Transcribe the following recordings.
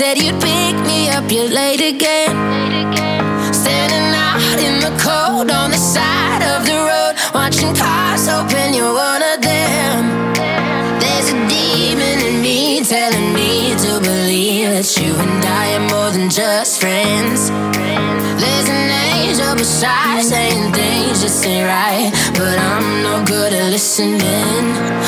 Said you'd pick me up, you're late again. Standing out in the cold on the side of the road, watching cars, hoping you're one of them. There's a demon in me telling me to believe that you and I are more than just friends. There's an angel beside saying things just ain't right, but I'm no good at listening.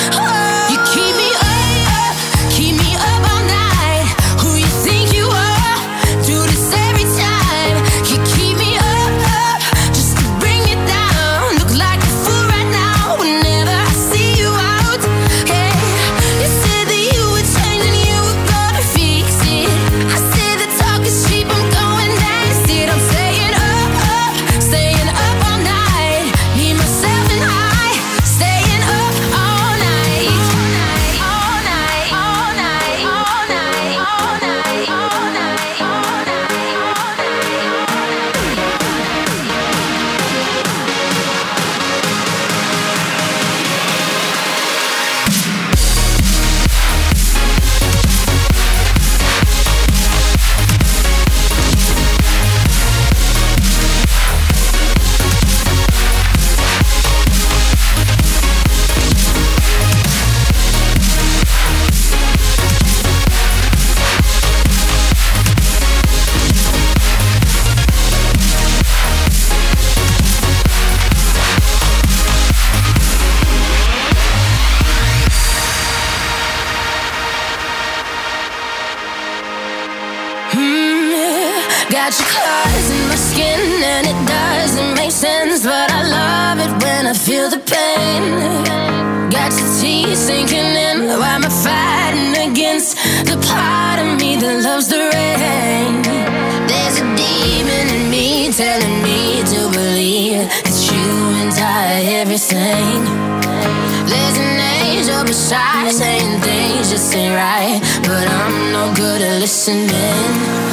Doesn't make sense, but I love it when I feel the pain. Got your teeth sinking in, why am I fighting against the part of me that loves the rain? There's a demon in me telling me to believe that you and I everything. There's an angel beside saying things just ain't right, but I'm no good at listening.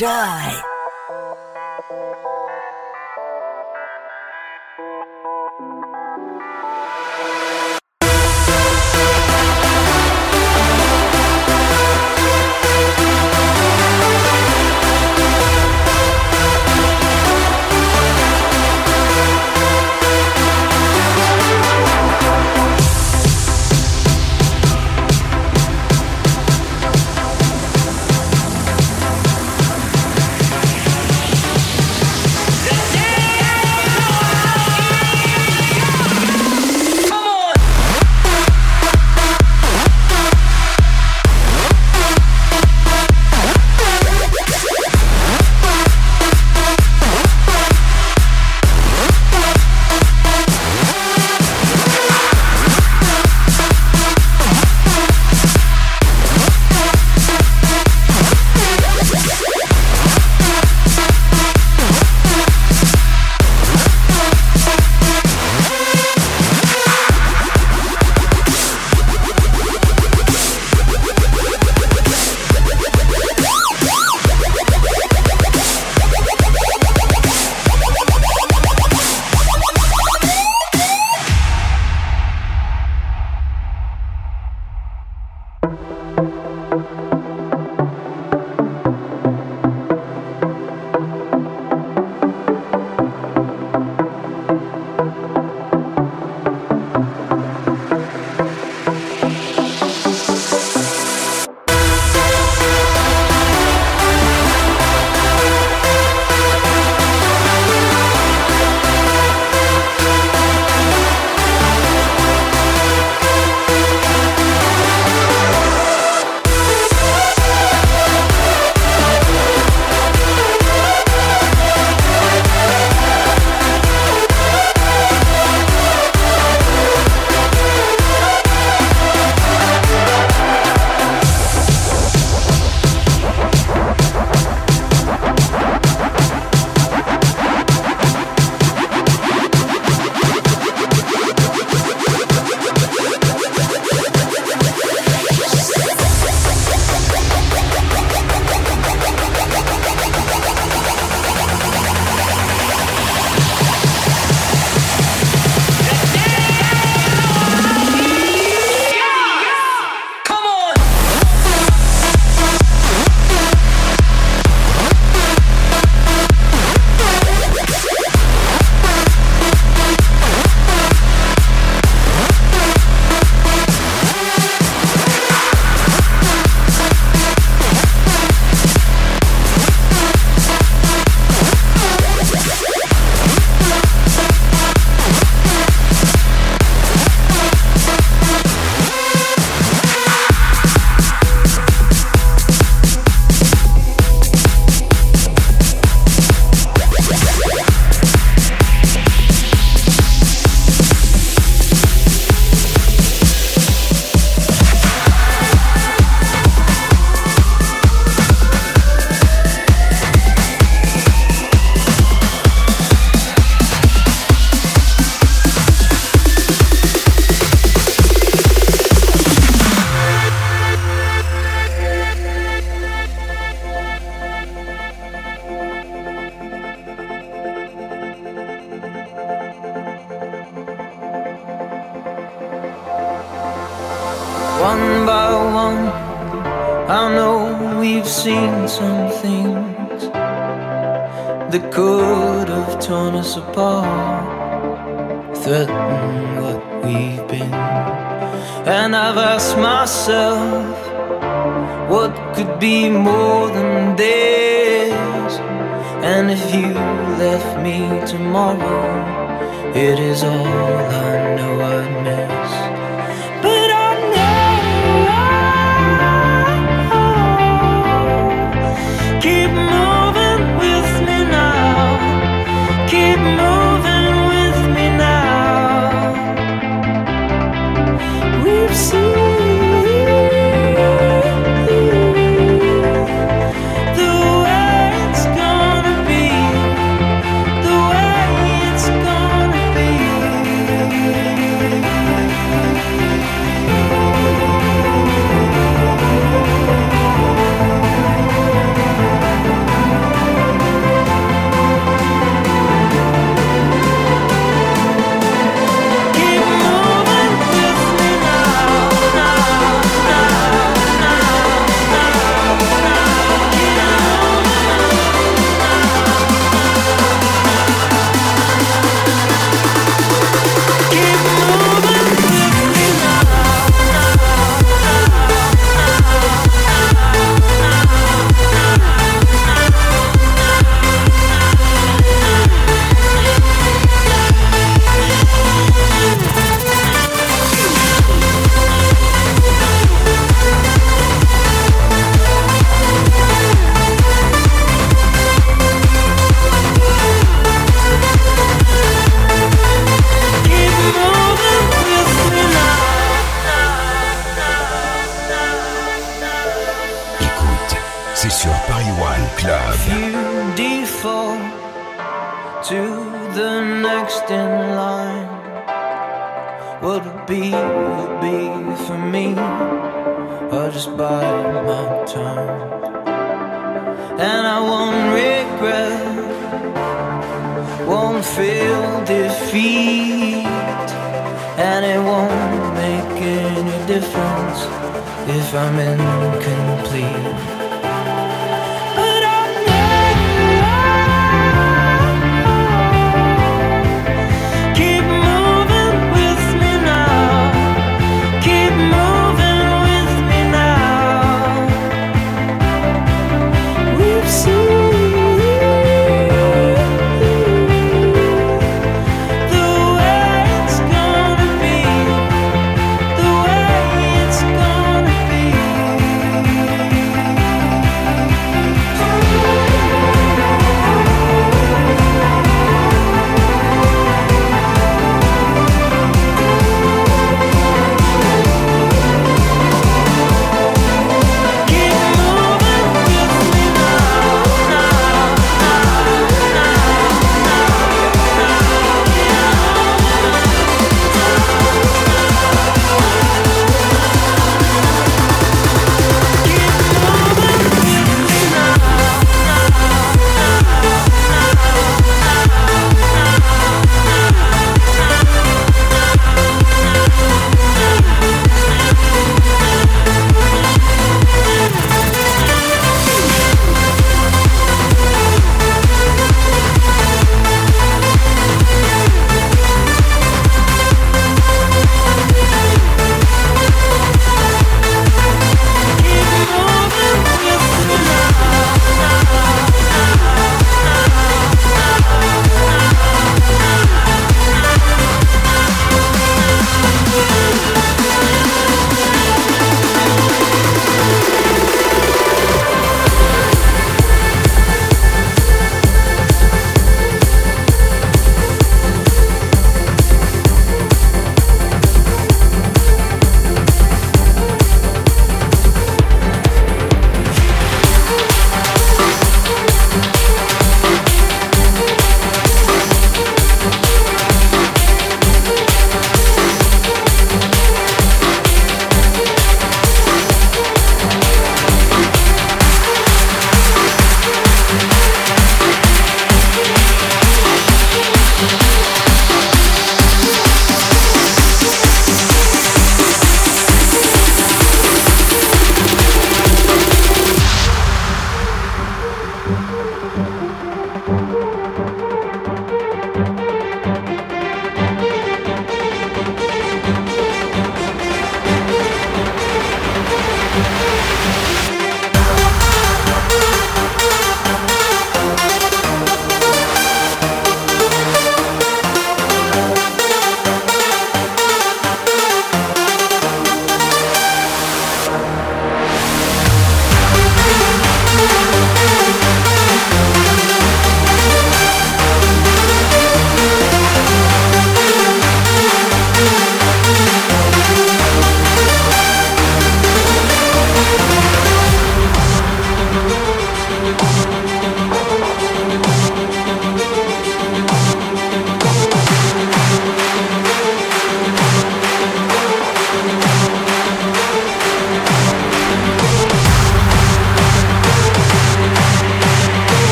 Enjoy!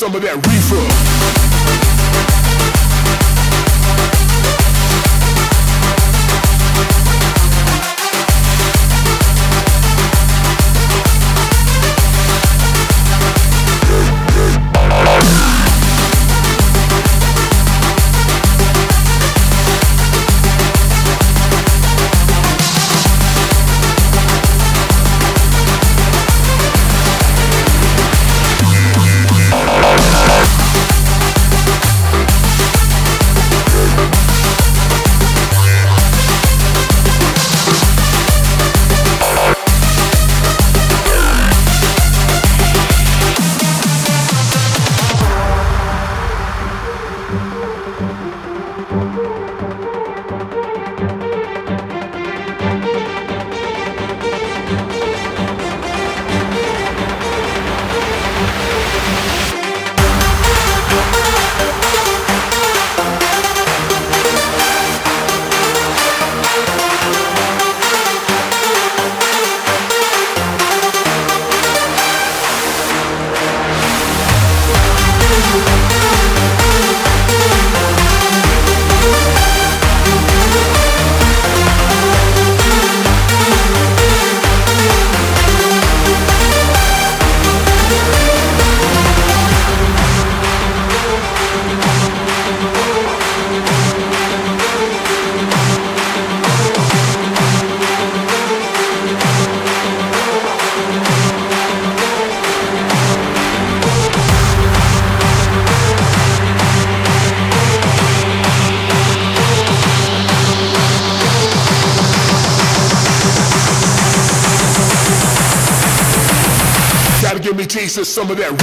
Some of that some of that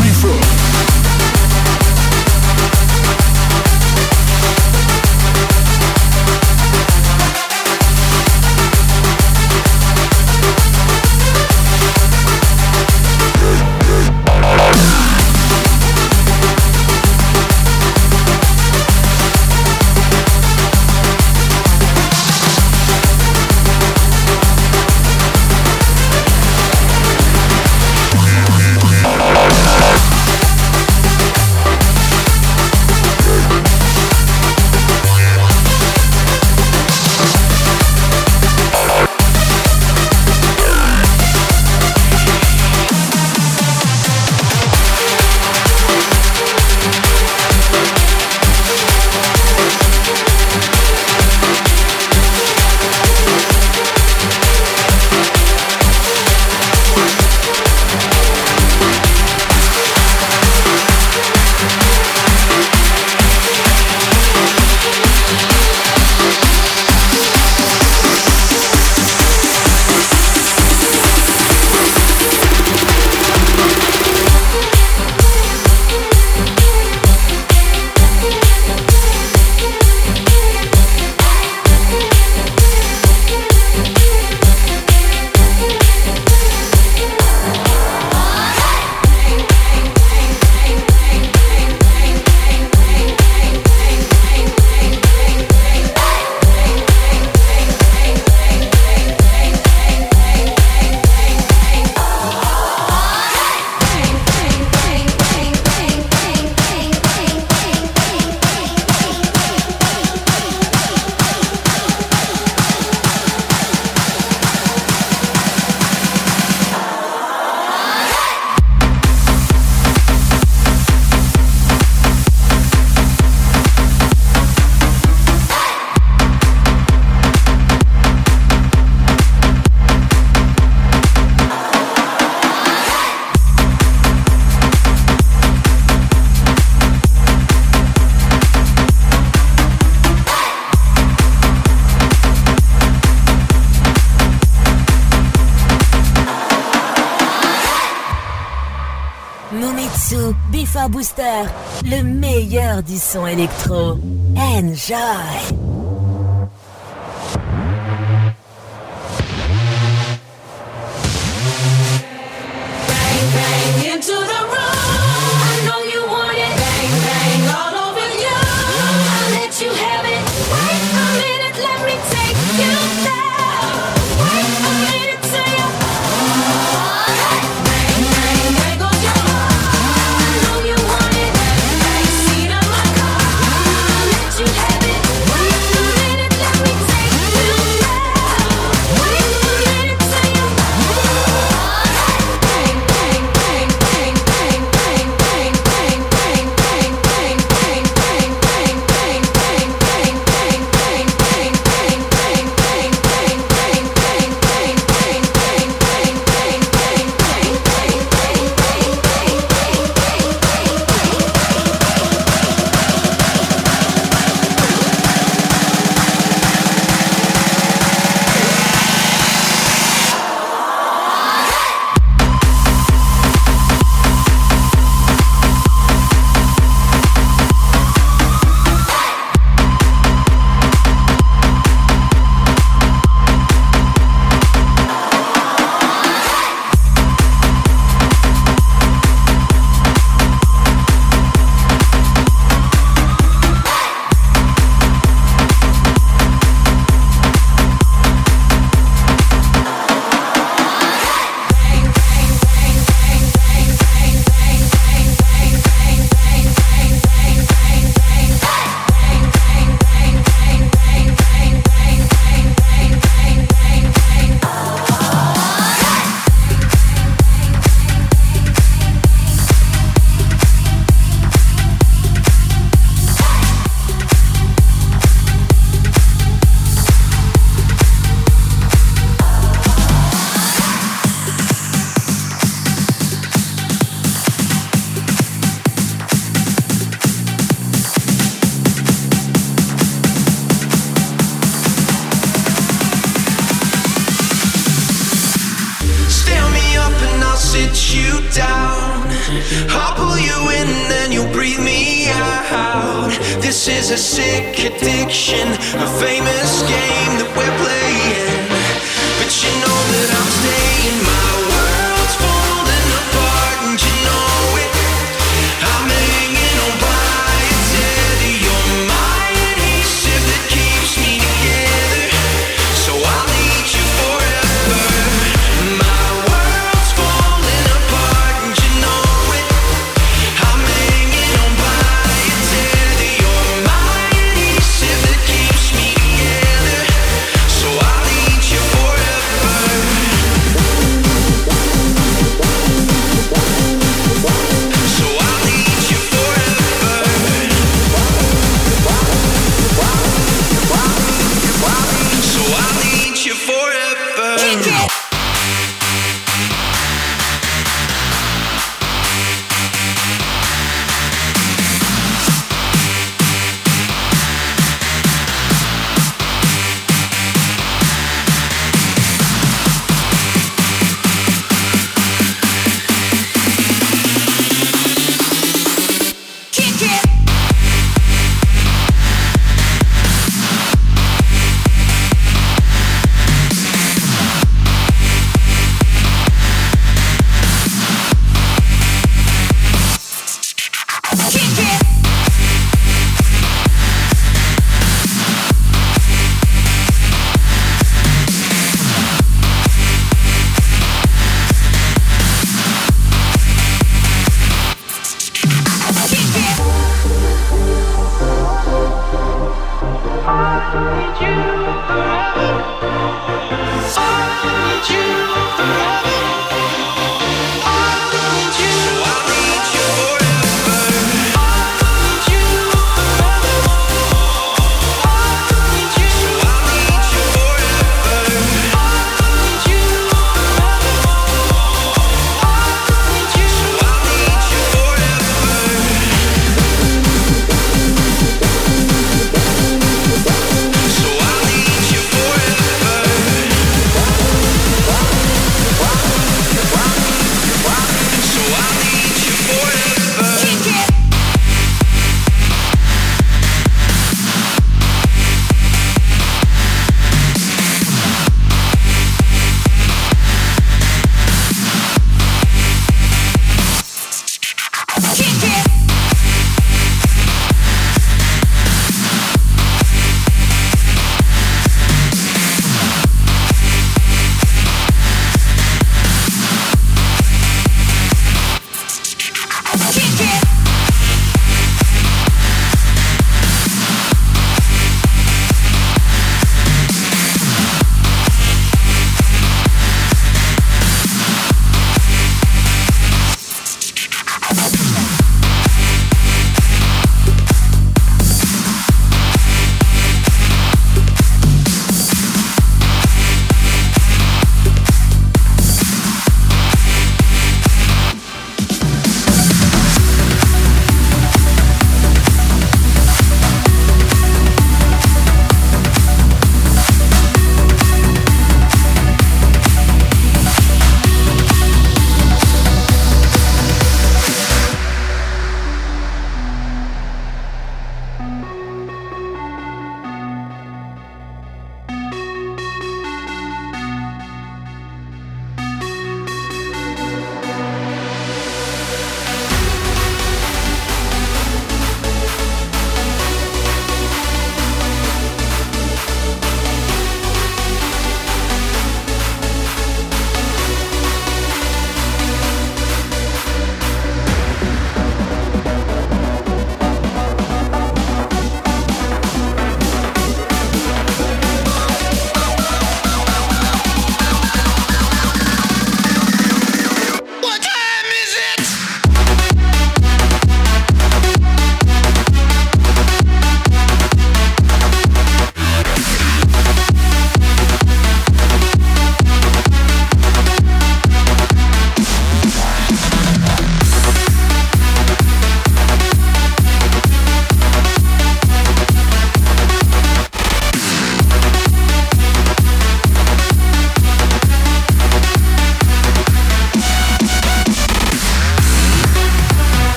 Booster, le meilleur du son électro. Enjoy! Take it.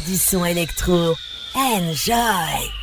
du son électro. Enjoy!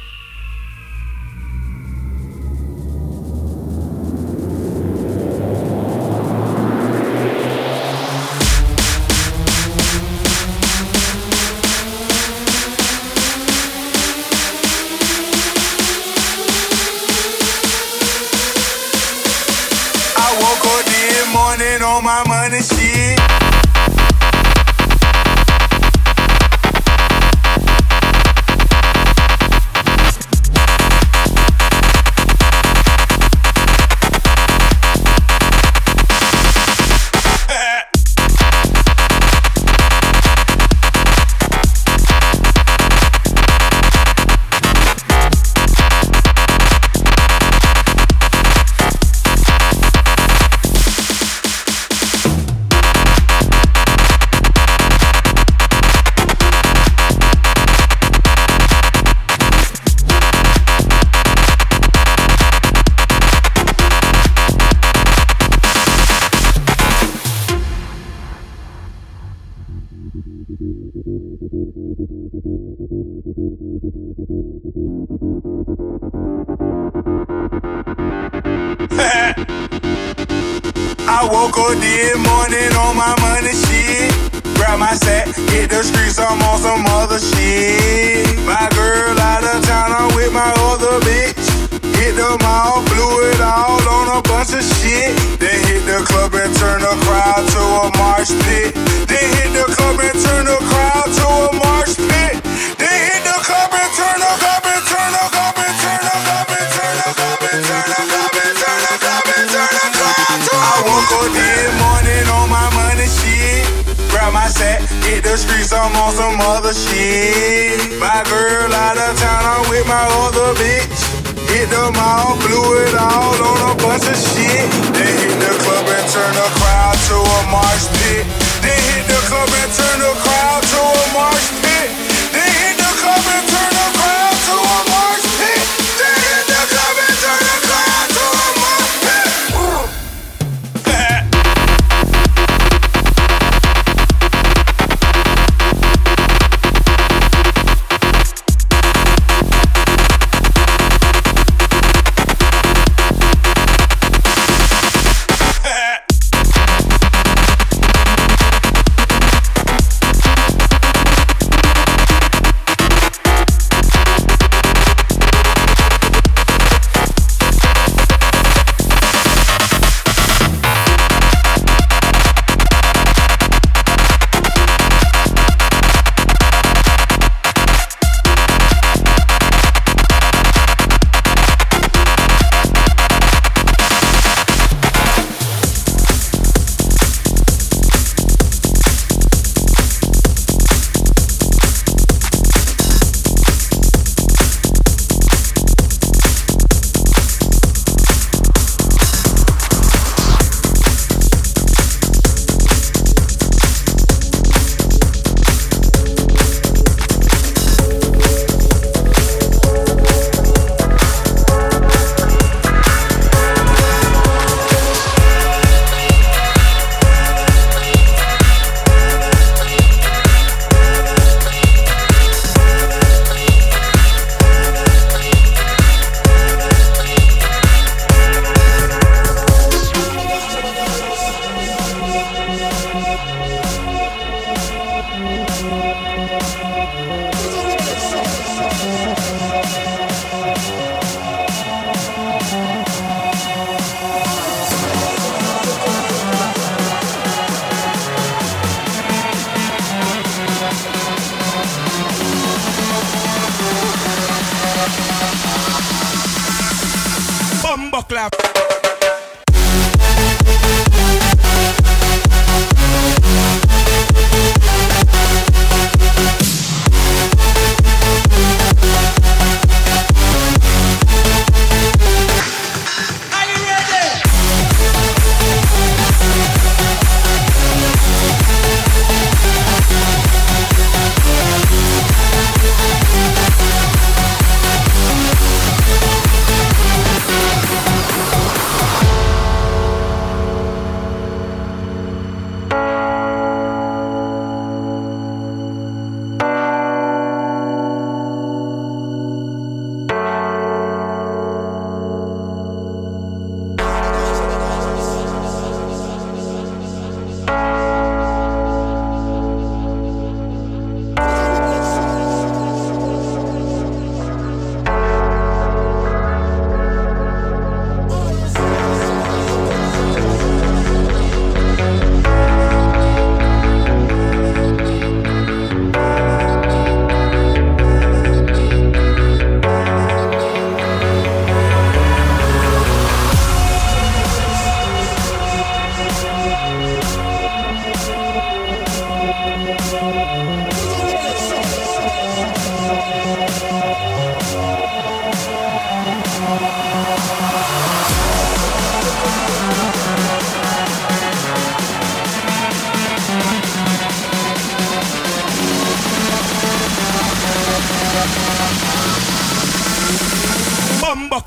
do it all on a bunch of shit.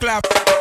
Clap.